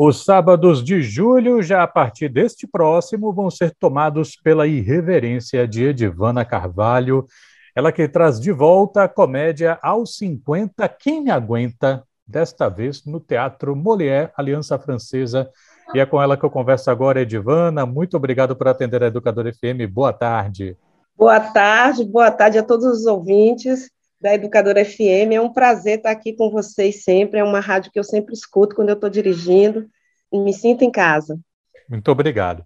Os sábados de julho, já a partir deste próximo, vão ser tomados pela irreverência de Edivana Carvalho, ela que traz de volta a comédia aos 50, Quem Aguenta, desta vez no Teatro Molière, Aliança Francesa. E é com ela que eu converso agora, Edivana. Muito obrigado por atender a Educadora FM. Boa tarde. Boa tarde, boa tarde a todos os ouvintes da Educadora FM. É um prazer estar aqui com vocês sempre. É uma rádio que eu sempre escuto quando eu estou dirigindo. Me sinto em casa. Muito obrigado.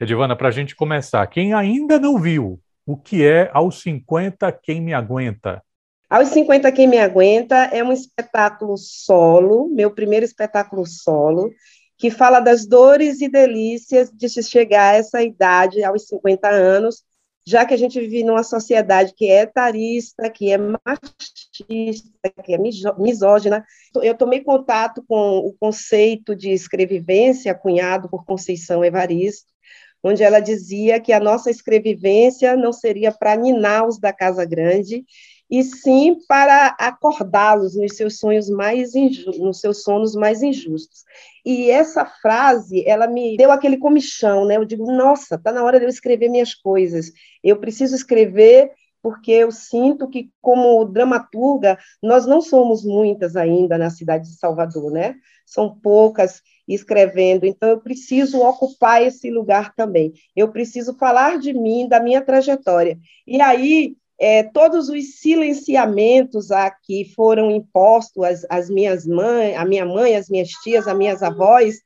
Edivana, para a gente começar, quem ainda não viu o que é Aos 50 Quem Me Aguenta? Aos 50 Quem Me Aguenta é um espetáculo solo, meu primeiro espetáculo solo, que fala das dores e delícias de se chegar a essa idade, aos 50 anos, já que a gente vive numa sociedade que é etarista, que é machista, que é misógina. Eu tomei contato com o conceito de escrevivência, cunhado por Conceição Evaristo, onde ela dizia que a nossa escrevivência não seria para ninar os da Casa Grande, e sim para acordá-los nos seus sonhos mais nos seus sonos mais injustos. E essa frase, ela me deu aquele comichão, né? Eu digo, nossa, tá na hora de eu escrever minhas coisas. Eu preciso escrever porque eu sinto que como dramaturga nós não somos muitas ainda na cidade de Salvador, né? São poucas escrevendo, então eu preciso ocupar esse lugar também. Eu preciso falar de mim, da minha trajetória. E aí é, todos os silenciamentos a que foram impostos às, às minhas mães, a minha mãe, as minhas tias, as minhas avós,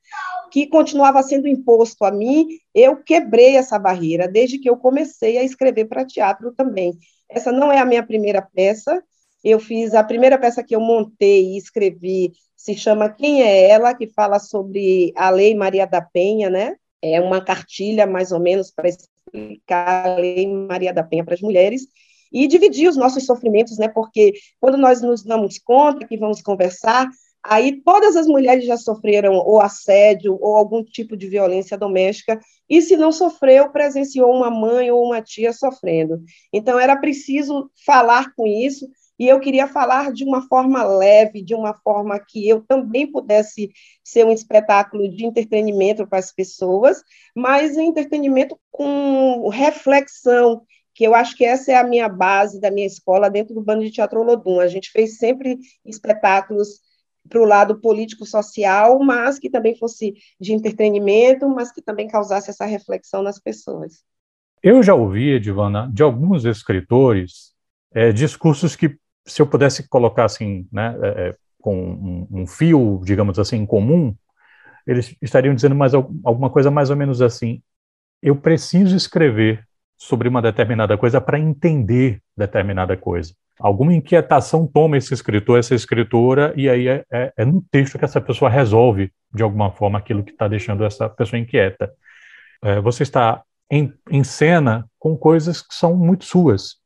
que continuava sendo imposto a mim, eu quebrei essa barreira desde que eu comecei a escrever para teatro também. Essa não é a minha primeira peça. Eu fiz a primeira peça que eu montei e escrevi se chama Quem é ela, que fala sobre a Lei Maria da Penha, né? É uma cartilha mais ou menos para explicar a Lei Maria da Penha para as mulheres e dividir os nossos sofrimentos, né? Porque quando nós nos damos conta que vamos conversar, aí todas as mulheres já sofreram ou assédio ou algum tipo de violência doméstica, e se não sofreu, presenciou uma mãe ou uma tia sofrendo. Então era preciso falar com isso, e eu queria falar de uma forma leve, de uma forma que eu também pudesse ser um espetáculo de entretenimento para as pessoas, mas entretenimento com reflexão, que eu acho que essa é a minha base da minha escola dentro do Bando de Teatro Olodum. A gente fez sempre espetáculos para o lado político-social, mas que também fosse de entretenimento, mas que também causasse essa reflexão nas pessoas. Eu já ouvi, Edivana, de alguns escritores, é, discursos que, se eu pudesse colocar assim, né, é, é com um, um, fio, digamos assim, em comum, eles estariam dizendo mais alguma coisa mais ou menos assim: eu preciso escrever sobre uma determinada coisa para entender determinada coisa. Alguma inquietação toma esse escritor, essa escritora, e aí é, é, é no texto que essa pessoa resolve, de alguma forma, aquilo que está deixando essa pessoa inquieta. É, você está em, em cena com coisas que são muito suas.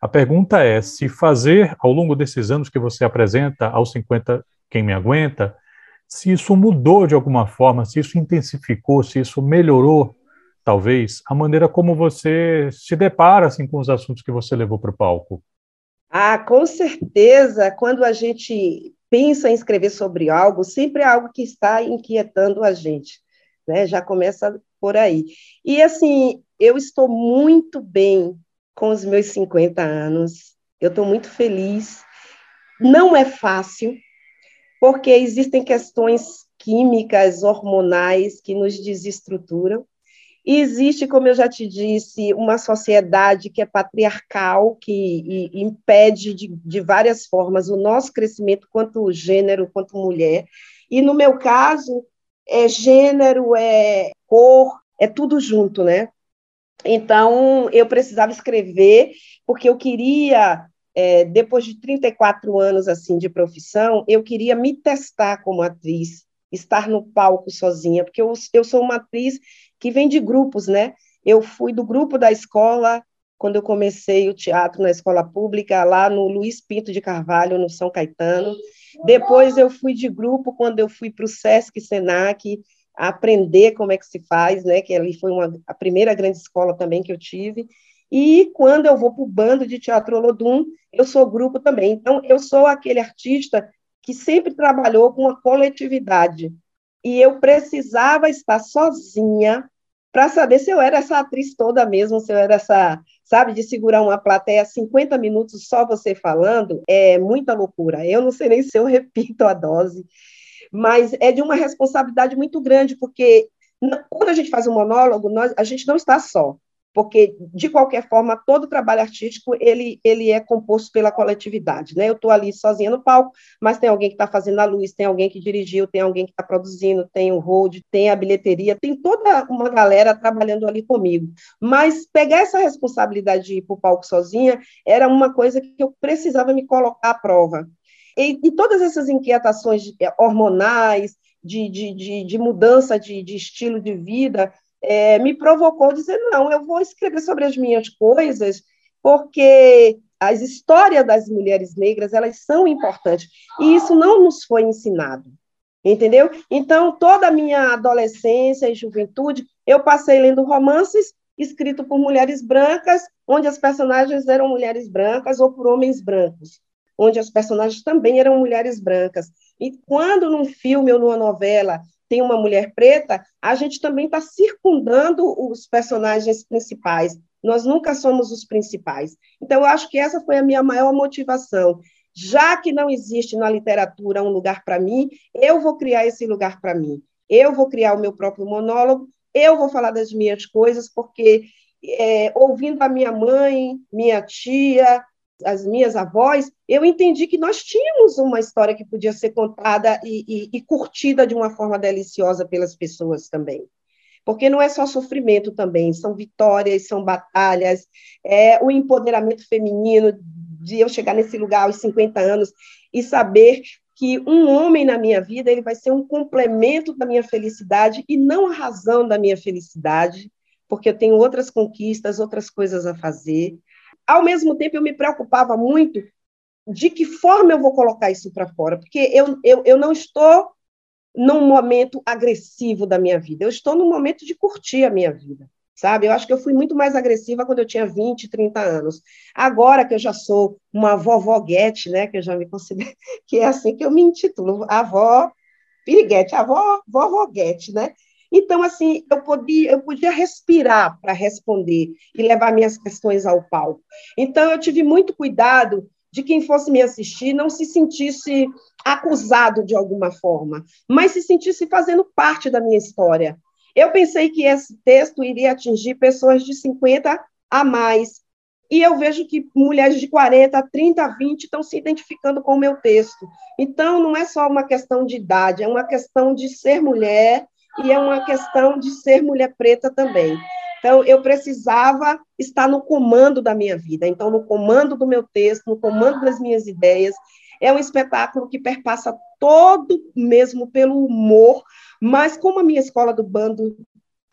A pergunta é se fazer, ao longo desses anos que você apresenta, aos 50, quem me aguenta, se isso mudou de alguma forma, se isso intensificou, se isso melhorou talvez, a maneira como você se depara assim, com os assuntos que você levou para o palco. Ah, com certeza, quando a gente pensa em escrever sobre algo, sempre é algo que está inquietando a gente, né? Já começa por aí. E assim, eu estou muito bem com os meus 50 anos, eu estou muito feliz. Não é fácil, porque existem questões químicas, hormonais que nos desestruturam, e existe, como eu já te disse, uma sociedade que é patriarcal, que impede de, de várias formas o nosso crescimento, quanto gênero, quanto mulher. E no meu caso, é gênero, é cor, é tudo junto, né? Então, eu precisava escrever, porque eu queria, é, depois de 34 anos assim de profissão, eu queria me testar como atriz, estar no palco sozinha, porque eu, eu sou uma atriz que vem de grupos, né? Eu fui do grupo da escola quando eu comecei o teatro na escola pública, lá no Luiz Pinto de Carvalho, no São Caetano. Depois eu fui de grupo quando eu fui para o Sesc Senac, aprender como é que se faz, né? Que ali foi uma, a primeira grande escola também que eu tive. E quando eu vou para o bando de teatro Olodum, eu sou grupo também. Então, eu sou aquele artista que sempre trabalhou com a coletividade. e eu precisava estar sozinha para saber se eu era essa atriz toda mesmo, se eu era essa, sabe, de segurar uma plateia 50 minutos só você falando, é muita loucura. Eu não sei nem se eu repito a dose, mas é de uma responsabilidade muito grande, porque quando a gente faz um monólogo, nós, a gente não está só porque de qualquer forma todo trabalho artístico ele, ele é composto pela coletividade, né? Eu estou ali sozinha no palco, mas tem alguém que está fazendo a luz, tem alguém que dirigiu, tem alguém que está produzindo, tem o hold, tem a bilheteria, tem toda uma galera trabalhando ali comigo. Mas pegar essa responsabilidade de ir para o palco sozinha era uma coisa que eu precisava me colocar à prova. E, e todas essas inquietações eh, hormonais, de, de, de, de mudança de, de estilo de vida, é, me provocou dizer: não, eu vou escrever sobre as minhas coisas, porque as histórias das mulheres negras elas são importantes e isso não nos foi ensinado, entendeu? Então toda a minha adolescência e juventude eu passei lendo romances escritos por mulheres brancas, onde as personagens eram mulheres brancas ou por homens brancos, onde as personagens também eram mulheres brancas. E quando num filme ou numa novela tem uma mulher preta, a gente também está circundando os personagens principais. Nós nunca somos os principais. Então, eu acho que essa foi a minha maior motivação. Já que não existe na literatura um lugar para mim, eu vou criar esse lugar para mim. Eu vou criar o meu próprio monólogo, eu vou falar das minhas coisas, porque é, ouvindo a minha mãe, minha tia, as minhas avós, eu entendi que nós tínhamos uma história que podia ser contada e, e, e curtida de uma forma deliciosa pelas pessoas também. Porque não é só sofrimento também, são vitórias, são batalhas, é o empoderamento feminino de eu chegar nesse lugar aos 50 anos e saber que um homem na minha vida ele vai ser um complemento da minha felicidade e não a razão da minha felicidade, porque eu tenho outras conquistas, outras coisas a fazer ao mesmo tempo, eu me preocupava muito de que forma eu vou colocar isso para fora, porque eu, eu, eu não estou num momento agressivo da minha vida, eu estou num momento de curtir a minha vida, sabe? Eu acho que eu fui muito mais agressiva quando eu tinha 20, 30 anos. Agora que eu já sou uma vovoguete, né, que eu já me considero, que é assim que eu me intitulo, avó piriguete, avó vovoguete, né? Então, assim, eu podia, eu podia respirar para responder e levar minhas questões ao palco. Então, eu tive muito cuidado de quem fosse me assistir não se sentisse acusado de alguma forma, mas se sentisse fazendo parte da minha história. Eu pensei que esse texto iria atingir pessoas de 50 a mais, e eu vejo que mulheres de 40, 30, 20 estão se identificando com o meu texto. Então, não é só uma questão de idade, é uma questão de ser mulher e é uma questão de ser mulher preta também. Então, eu precisava estar no comando da minha vida, então, no comando do meu texto, no comando das minhas ideias. É um espetáculo que perpassa todo mesmo pelo humor, mas como a minha escola do bando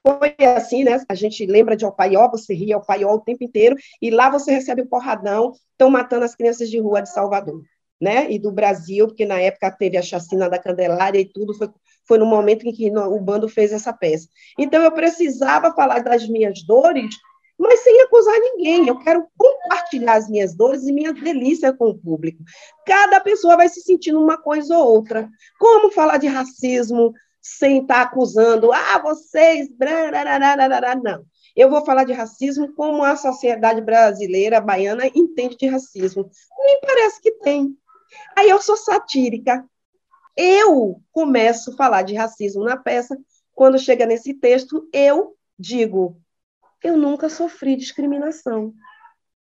foi assim, né? A gente lembra de Opaió, você ria Opaió o tempo inteiro, e lá você recebe o um porradão, estão matando as crianças de rua de Salvador, né? E do Brasil, porque na época teve a chacina da Candelária e tudo, foi foi no momento em que o bando fez essa peça. Então, eu precisava falar das minhas dores, mas sem acusar ninguém. Eu quero compartilhar as minhas dores e minha delícia com o público. Cada pessoa vai se sentindo uma coisa ou outra. Como falar de racismo sem estar acusando, ah, vocês. Não. Eu vou falar de racismo como a sociedade brasileira, baiana, entende de racismo. Nem parece que tem. Aí eu sou satírica. Eu começo a falar de racismo na peça, quando chega nesse texto, eu digo: eu nunca sofri discriminação.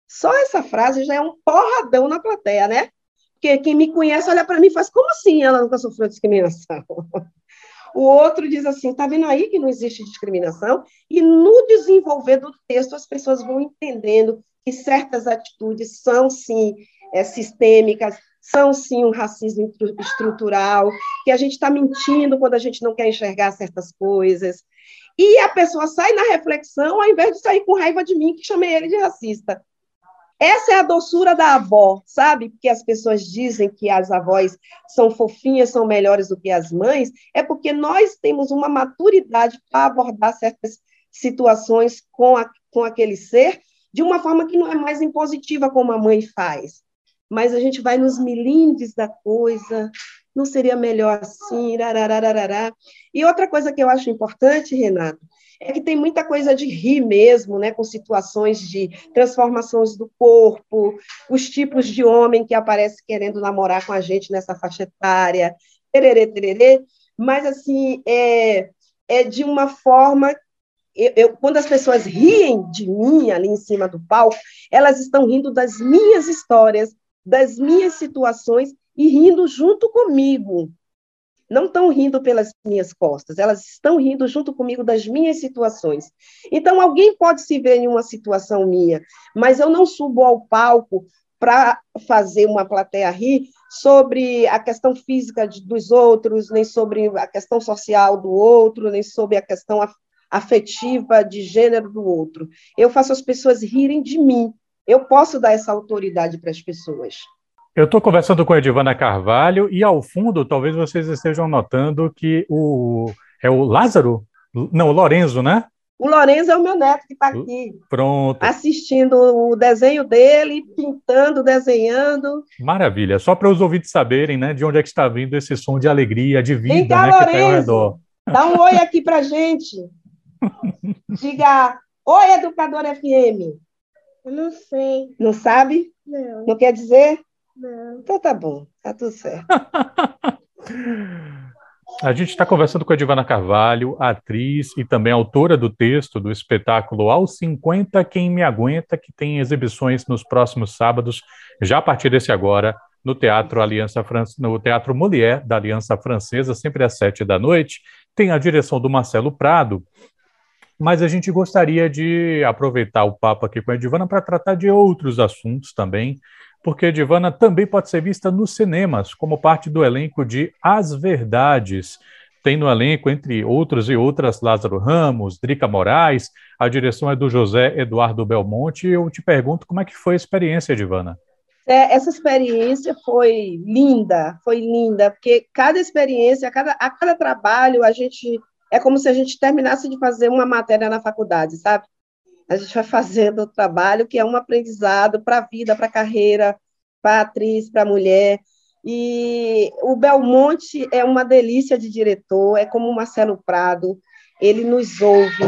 Só essa frase já é um porradão na plateia, né? Porque quem me conhece olha para mim e faz: como assim ela nunca sofreu discriminação? O outro diz assim: está vendo aí que não existe discriminação? E no desenvolver do texto, as pessoas vão entendendo que certas atitudes são, sim, é, sistêmicas, são sim um racismo estrutural, que a gente está mentindo quando a gente não quer enxergar certas coisas. E a pessoa sai na reflexão, ao invés de sair com raiva de mim, que chamei ele de racista. Essa é a doçura da avó, sabe? Porque as pessoas dizem que as avós são fofinhas, são melhores do que as mães, é porque nós temos uma maturidade para abordar certas situações com, a, com aquele ser de uma forma que não é mais impositiva como a mãe faz mas a gente vai nos milímetros da coisa, Não seria melhor assim? E outra coisa que eu acho importante, Renato, é que tem muita coisa de rir mesmo, né, com situações de transformações do corpo, os tipos de homem que aparece querendo namorar com a gente nessa faixa etária, tererê, tererê, mas assim, é, é de uma forma eu, eu, quando as pessoas riem de mim ali em cima do palco, elas estão rindo das minhas histórias, das minhas situações e rindo junto comigo não estão rindo pelas minhas costas, elas estão rindo junto comigo das minhas situações. Então, alguém pode se ver em uma situação minha, mas eu não subo ao palco para fazer uma plateia rir sobre a questão física de, dos outros, nem sobre a questão social do outro, nem sobre a questão afetiva de gênero do outro. Eu faço as pessoas rirem de mim. Eu posso dar essa autoridade para as pessoas. Eu estou conversando com a Edivana Carvalho e ao fundo talvez vocês estejam notando que o é o Lázaro, não, o Lorenzo, né? O Lorenzo é o meu neto que está aqui. Pronto. Assistindo o desenho dele, pintando, desenhando. Maravilha. Só para os ouvintes saberem, né, de onde é que está vindo esse som de alegria, de vida, Vem cá, né, Lorenzo, que está ao redor. Dá um oi aqui para gente. Diga, oi, Educador FM. Eu não sei. Não sabe? Não. Não quer dizer? Não. Então tá bom, tá tudo certo. A gente está conversando com a Edivana Carvalho, atriz e também autora do texto do espetáculo Aos 50 Quem Me Aguenta, que tem exibições nos próximos sábados, já a partir desse agora, no Teatro Aliança Fran... no Teatro Molière da Aliança Francesa, sempre às sete da noite. Tem a direção do Marcelo Prado, mas a gente gostaria de aproveitar o papo aqui com a Edivana para tratar de outros assuntos também, porque Divana também pode ser vista nos cinemas, como parte do elenco de As Verdades. Tem no elenco, entre outros e outras, Lázaro Ramos, Drica Moraes, a direção é do José Eduardo Belmonte. Eu te pergunto como é que foi a experiência, Divana? É, essa experiência foi linda, foi linda, porque cada experiência, a cada, a cada trabalho, a gente é como se a gente terminasse de fazer uma matéria na faculdade, sabe? a gente vai fazendo o trabalho que é um aprendizado para a vida, para a carreira, para a atriz, para a mulher. E o Belmonte é uma delícia de diretor, é como o Marcelo Prado, ele nos ouve,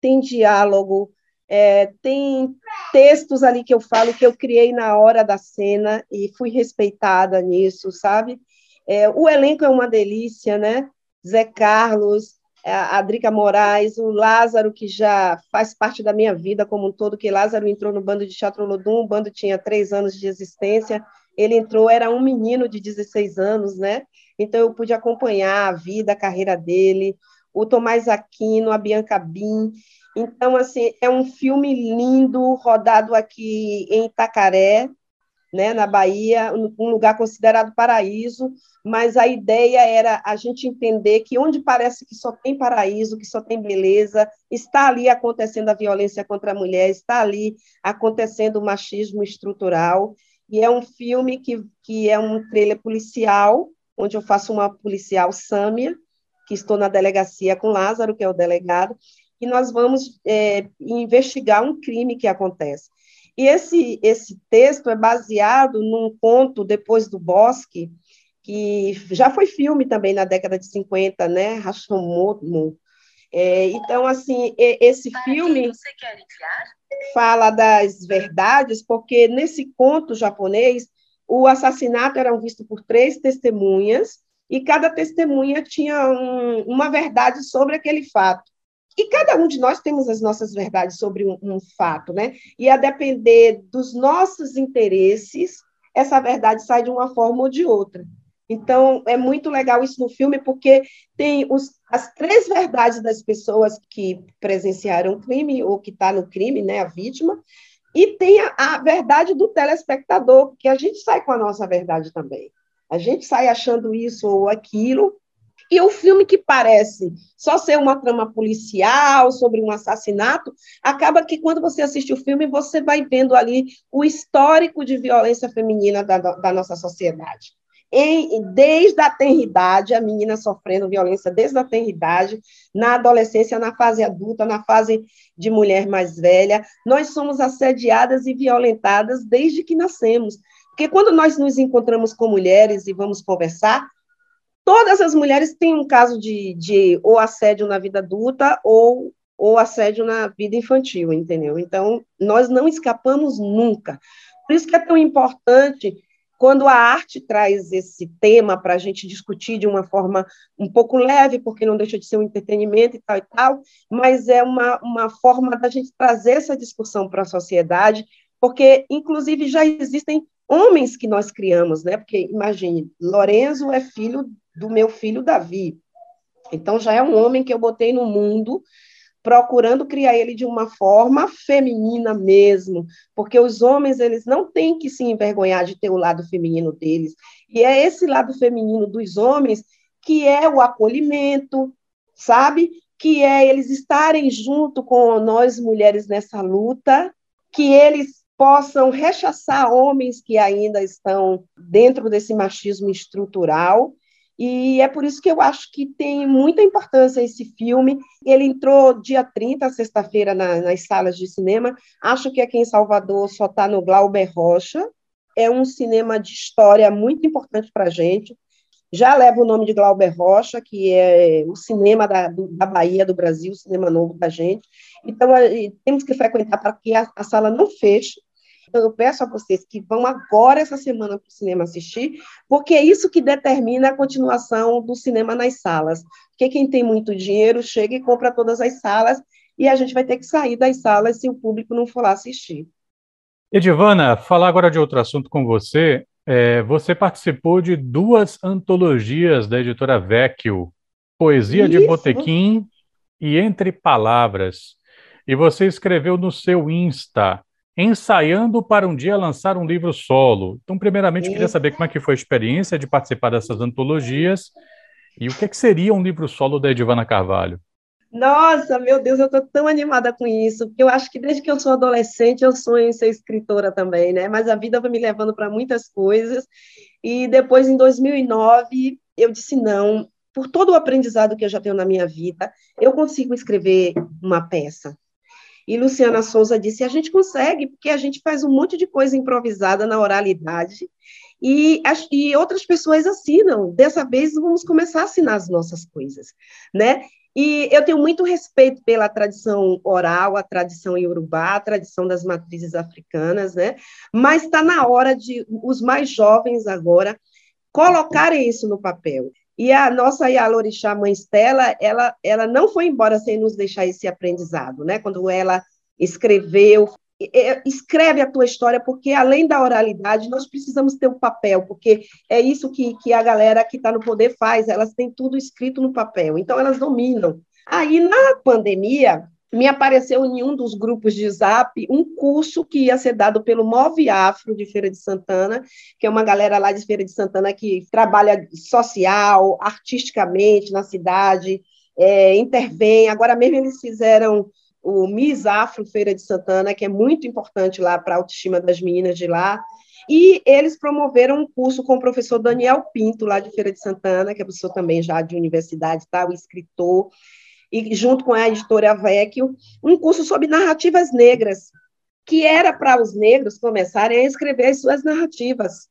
tem diálogo, é, tem textos ali que eu falo que eu criei na hora da cena e fui respeitada nisso, sabe? É, o elenco é uma delícia, né? Zé Carlos, a Drica Moraes, o Lázaro, que já faz parte da minha vida como um todo, que Lázaro entrou no bando de Teatro Lodum, o bando tinha três anos de existência, ele entrou, era um menino de 16 anos, né? Então eu pude acompanhar a vida, a carreira dele, o Tomás Aquino, a Bianca Bin. Então, assim, é um filme lindo, rodado aqui em Itacaré, né, na Bahia, um lugar considerado paraíso, mas a ideia era a gente entender que onde parece que só tem paraíso, que só tem beleza, está ali acontecendo a violência contra a mulher, está ali acontecendo o machismo estrutural, e é um filme que, que é um trailer policial, onde eu faço uma policial Sâmia, que estou na delegacia com Lázaro, que é o delegado, e nós vamos é, investigar um crime que acontece. E esse, esse texto é baseado num conto, Depois do Bosque, que já foi filme também na década de 50, né? Rashomon. É, então, assim, esse Para filme fala das verdades, porque nesse conto japonês, o assassinato era visto por três testemunhas, e cada testemunha tinha um, uma verdade sobre aquele fato. E cada um de nós temos as nossas verdades sobre um, um fato, né? E a depender dos nossos interesses, essa verdade sai de uma forma ou de outra. Então, é muito legal isso no filme, porque tem os, as três verdades das pessoas que presenciaram o crime, ou que está no crime, né, a vítima, e tem a, a, verdade do telespectador, que a gente sai com a nossa verdade também. A gente sai achando isso ou aquilo, e o filme que parece só ser uma trama policial sobre um assassinato, acaba que quando você assiste o filme, você vai vendo ali o histórico de violência feminina da, da nossa sociedade. Em, desde a tenridade, a menina sofrendo violência desde a tenridade, na adolescência, na fase adulta, na fase de mulher mais velha, nós somos assediadas e violentadas desde que nascemos. Porque quando nós nos encontramos com mulheres e vamos conversar, todas as mulheres têm um caso de, de ou assédio na vida adulta ou, ou assédio na vida infantil, entendeu? Então, nós não escapamos nunca. Por isso que é tão importante quando a arte traz esse tema para a gente discutir de uma forma um pouco leve, porque não deixa de ser um entretenimento e tal e tal, mas é uma, uma forma da gente trazer essa discussão para a sociedade, porque, inclusive, já existem homens que nós criamos, né? Porque, imagine, Lorenzo é filho do meu filho Davi. Então, já é um homem que eu botei no mundo procurando criar ele de uma forma feminina mesmo, porque os homens eles não têm que se envergonhar de ter o lado feminino deles. E é esse lado feminino dos homens que é o acolhimento, sabe? Que é eles estarem junto com nós mulheres nessa luta, que eles possam rechaçar homens que ainda estão dentro desse machismo estrutural e é por isso que eu acho que tem muita importância esse filme. Ele entrou dia 30, sexta-feira, na, nas salas de cinema. Acho que aqui em Salvador só está no Glauber Rocha. É um cinema de história muito importante para a gente. Já leva o nome de Glauber Rocha, que é o cinema da, do, da Bahia, do Brasil, o cinema novo da gente. Então, temos que frequentar para que a, a sala não feche então, eu peço a vocês que vão agora, essa semana, para o cinema assistir, porque é isso que determina a continuação do cinema nas salas. Porque quem tem muito dinheiro chega e compra todas as salas, e a gente vai ter que sair das salas se o público não for lá assistir. Edivana, falar agora de outro assunto com você. É, você participou de duas antologias da editora Vecchio, Poesia Isso. de Botequim e Entre Palavras. E você escreveu no seu Insta ensaiando para um dia lançar um livro solo. Então, primeiramente, queria saber como é que foi a experiência de participar dessas antologias e o que, é que seria um livro solo da Edivana Carvalho. Nossa, meu Deus, eu estou tão animada com isso, porque eu acho que desde que eu sou adolescente eu sonho em ser escritora também, né? Mas a vida vai me levando para muitas coisas. E depois, em 2009, eu disse não. Por todo o aprendizado que eu já tenho na minha vida, eu consigo escrever uma peça. E Luciana Souza disse: a gente consegue, porque a gente faz um monte de coisa improvisada na oralidade, e, e outras pessoas assinam. Dessa vez, vamos começar a assinar as nossas coisas, né? E eu tenho muito respeito pela tradição oral, a tradição iorubá, a tradição das matrizes africanas, né? Mas está na hora de os mais jovens agora colocarem isso no papel. E a nossa Yalorixá Mãe Stella, ela, ela não foi embora sem nos deixar esse aprendizado, né? Quando ela escreveu, escreve a tua história, porque além da oralidade, nós precisamos ter o um papel, porque é isso que, que a galera que está no poder faz, elas têm tudo escrito no papel, então elas dominam. Aí, na pandemia, me apareceu em um dos grupos de Zap um curso que ia ser dado pelo Move Afro de Feira de Santana, que é uma galera lá de Feira de Santana que trabalha social, artisticamente na cidade, é, intervém. Agora mesmo eles fizeram o Miss Afro Feira de Santana, que é muito importante lá para a autoestima das meninas de lá. E eles promoveram um curso com o professor Daniel Pinto, lá de Feira de Santana, que é professor também já de universidade, tá? o escritor e junto com a editora Vecchio, um curso sobre narrativas negras, que era para os negros começarem a escrever as suas narrativas.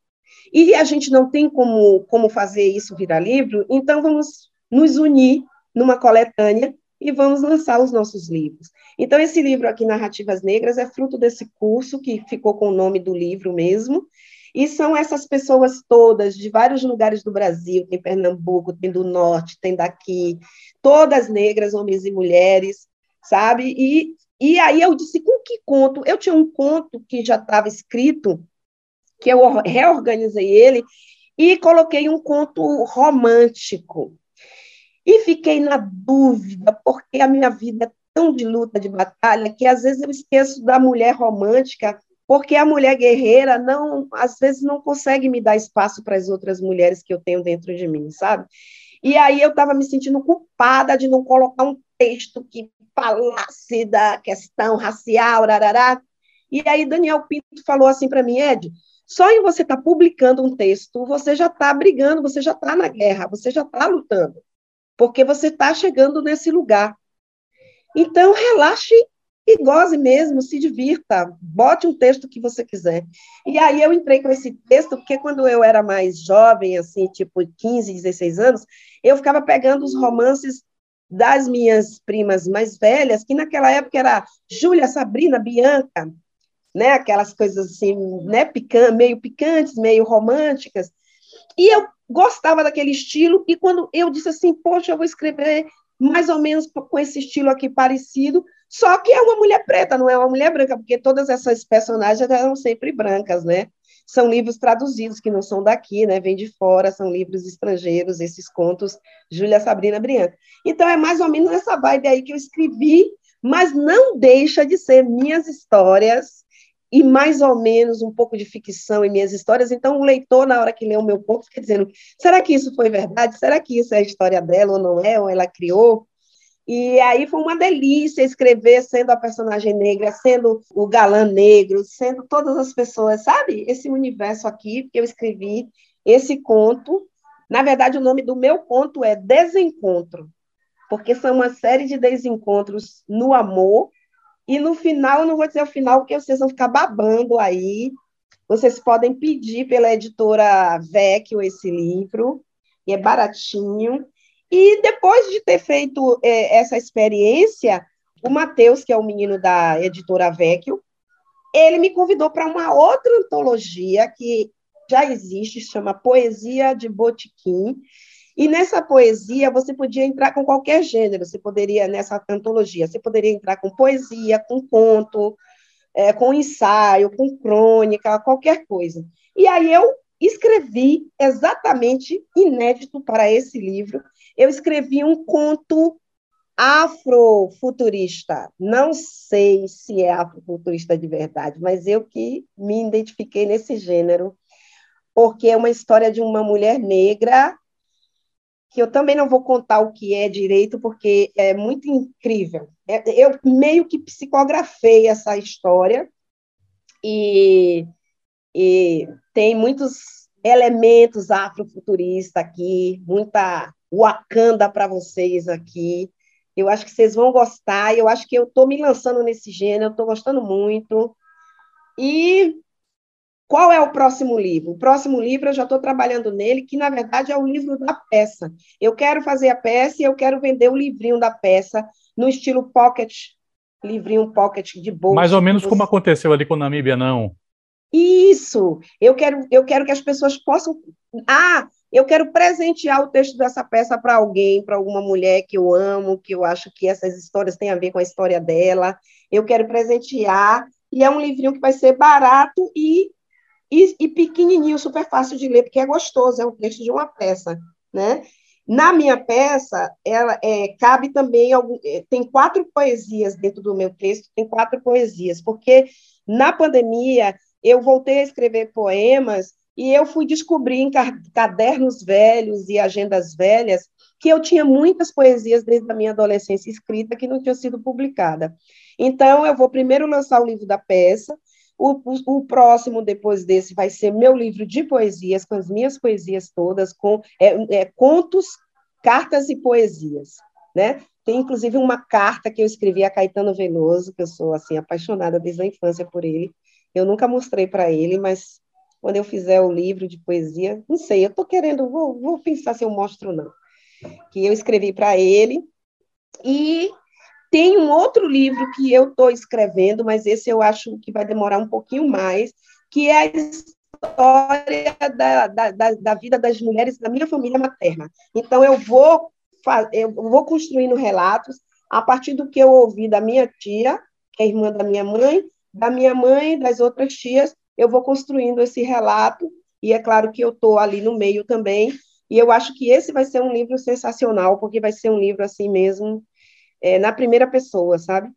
E a gente não tem como, como fazer isso virar livro, então vamos nos unir numa coletânea e vamos lançar os nossos livros. Então, esse livro aqui, Narrativas Negras, é fruto desse curso, que ficou com o nome do livro mesmo, e são essas pessoas todas, de vários lugares do Brasil, tem Pernambuco, tem do Norte, tem daqui, todas negras, homens e mulheres, sabe? E, e aí eu disse, com que conto? Eu tinha um conto que já estava escrito, que eu reorganizei ele, e coloquei um conto romântico. E fiquei na dúvida, porque a minha vida é tão de luta, de batalha, que às vezes eu esqueço da mulher romântica porque a mulher guerreira não, às vezes não consegue me dar espaço para as outras mulheres que eu tenho dentro de mim, sabe? E aí eu estava me sentindo culpada de não colocar um texto que falasse da questão racial, rarará. E aí Daniel Pinto falou assim para mim, Ed, só em você estar tá publicando um texto, você já está brigando, você já está na guerra, você já está lutando, porque você está chegando nesse lugar. Então, relaxe e goze mesmo, se divirta, bote um texto que você quiser. E aí eu entrei com esse texto, porque quando eu era mais jovem, assim, tipo 15, 16 anos, eu ficava pegando os romances das minhas primas mais velhas, que naquela época era Júlia, Sabrina, Bianca, né, aquelas coisas assim, né, pican meio picantes, meio românticas. E eu gostava daquele estilo, e quando eu disse assim, poxa, eu vou escrever mais ou menos com esse estilo aqui parecido, só que é uma mulher preta, não é uma mulher branca, porque todas essas personagens eram sempre brancas, né? São livros traduzidos que não são daqui, né? Vêm de fora, são livros estrangeiros, esses contos, Júlia Sabrina Brianca. Então é mais ou menos essa vibe aí que eu escrevi, mas não deixa de ser minhas histórias e mais ou menos um pouco de ficção em minhas histórias. Então, o leitor, na hora que lê o meu conto, fica dizendo: será que isso foi verdade? Será que isso é a história dela ou não é? Ou ela criou? E aí foi uma delícia escrever sendo a personagem negra, sendo o galã negro, sendo todas as pessoas, sabe? Esse universo aqui que eu escrevi, esse conto. Na verdade, o nome do meu conto é Desencontro, porque são uma série de desencontros no amor e no final, eu não vou dizer o final, porque vocês vão ficar babando aí. Vocês podem pedir pela editora Vecchio esse livro, e é baratinho. E depois de ter feito é, essa experiência, o Matheus, que é o menino da editora Vecchio, ele me convidou para uma outra antologia que já existe, chama Poesia de Botiquim, e nessa poesia, você podia entrar com qualquer gênero, você poderia, nessa antologia, você poderia entrar com poesia, com conto, é, com ensaio, com crônica, qualquer coisa. E aí eu escrevi exatamente inédito para esse livro, eu escrevi um conto afrofuturista. Não sei se é afrofuturista de verdade, mas eu que me identifiquei nesse gênero, porque é uma história de uma mulher negra que eu também não vou contar o que é direito, porque é muito incrível. É, eu meio que psicografei essa história e, e tem muitos elementos afrofuturistas aqui, muita Wakanda para vocês aqui. Eu acho que vocês vão gostar, eu acho que eu estou me lançando nesse gênero, estou gostando muito. E qual é o próximo livro? O próximo livro eu já estou trabalhando nele, que na verdade é o livro da peça. Eu quero fazer a peça e eu quero vender o livrinho da peça no estilo pocket, livrinho pocket de bolsa. Mais ou menos como aconteceu ali com Namíbia, não? Isso. Eu quero, eu quero que as pessoas possam. Ah, eu quero presentear o texto dessa peça para alguém, para alguma mulher que eu amo, que eu acho que essas histórias têm a ver com a história dela. Eu quero presentear. E é um livrinho que vai ser barato e e, e pequenininho, super fácil de ler, porque é gostoso, é um texto de uma peça, né? Na minha peça, ela é, cabe também algum, é, tem quatro poesias dentro do meu texto, tem quatro poesias, porque na pandemia eu voltei a escrever poemas e eu fui descobrir em cadernos velhos e agendas velhas que eu tinha muitas poesias desde a minha adolescência escrita que não tinham sido publicadas. Então, eu vou primeiro lançar o livro da peça, o, o, o, próximo, depois desse, vai ser meu livro de poesias, com as minhas poesias todas, com é, é, contos, cartas e poesias, né? Tem, inclusive, uma carta que eu escrevi a Caetano Veloso, que eu sou, assim, apaixonada desde a infância por ele. Eu nunca mostrei para ele, mas quando eu fizer o livro de poesia, não sei, eu estou querendo, vou, vou pensar se eu mostro ou não, que eu escrevi para ele. E tem um outro livro que eu estou escrevendo, mas esse eu acho que vai demorar um pouquinho mais, que é a história da, da, da, da vida das mulheres da minha família materna. Então, eu vou, eu vou construindo relatos a partir do que eu ouvi da minha tia, que é irmã da minha mãe, da minha mãe, das outras tias, eu vou construindo esse relato, e é claro que eu estou ali no meio também, e eu acho que esse vai ser um livro sensacional, porque vai ser um livro assim mesmo é, na primeira pessoa, sabe?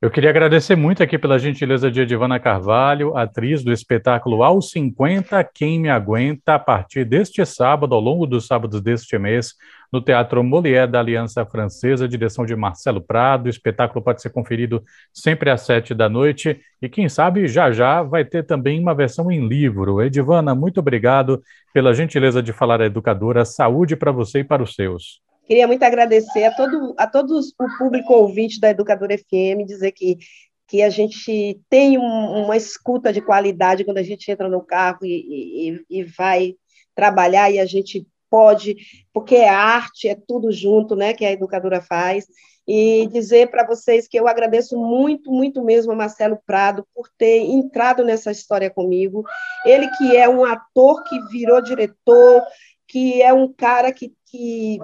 Eu queria agradecer muito aqui pela gentileza de Edivana Carvalho, atriz do espetáculo Aos 50, Quem Me Aguenta, a partir deste sábado, ao longo dos sábados deste mês, no Teatro Molière da Aliança Francesa, direção de Marcelo Prado. O espetáculo pode ser conferido sempre às sete da noite e, quem sabe, já já vai ter também uma versão em livro. Edivana, muito obrigado pela gentileza de falar à educadora. Saúde para você e para os seus. Queria muito agradecer a todo, a todos o público ouvinte da Educadora FM, dizer que, que a gente tem um, uma escuta de qualidade quando a gente entra no carro e, e, e vai trabalhar e a gente pode, porque é arte, é tudo junto, né, que a educadora faz, e dizer para vocês que eu agradeço muito, muito mesmo a Marcelo Prado por ter entrado nessa história comigo. Ele que é um ator que virou diretor, que é um cara que, que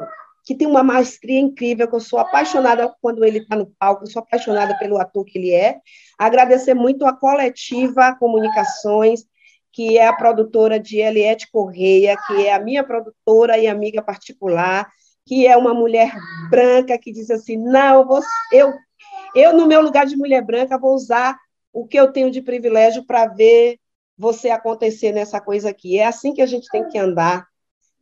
que tem uma maestria incrível, que eu sou apaixonada quando ele está no palco, sou apaixonada pelo ator que ele é. Agradecer muito a Coletiva Comunicações, que é a produtora de Eliette Correia, que é a minha produtora e amiga particular, que é uma mulher branca que diz assim: não, eu, eu, no meu lugar de mulher branca, vou usar o que eu tenho de privilégio para ver você acontecer nessa coisa aqui. É assim que a gente tem que andar.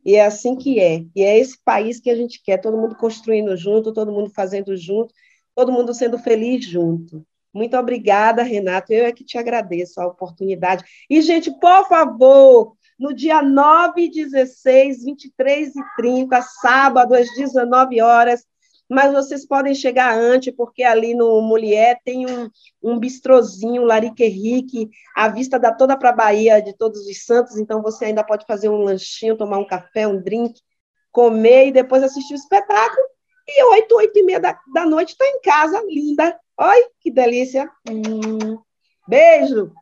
E é assim que é. E é esse país que a gente quer, todo mundo construindo junto, todo mundo fazendo junto, todo mundo sendo feliz junto. Muito obrigada, Renato. Eu é que te agradeço a oportunidade. E, gente, por favor, no dia 9, 16, 23 e 30, sábado, às 19 horas, mas vocês podem chegar antes, porque ali no Mulher tem um, um bistrozinho, Larique Henrique, a vista dá toda para a Bahia de Todos os Santos, então você ainda pode fazer um lanchinho, tomar um café, um drink, comer e depois assistir o espetáculo. E oito, oito e meia da, da noite está em casa, linda. Oi, que delícia. Hum, beijo.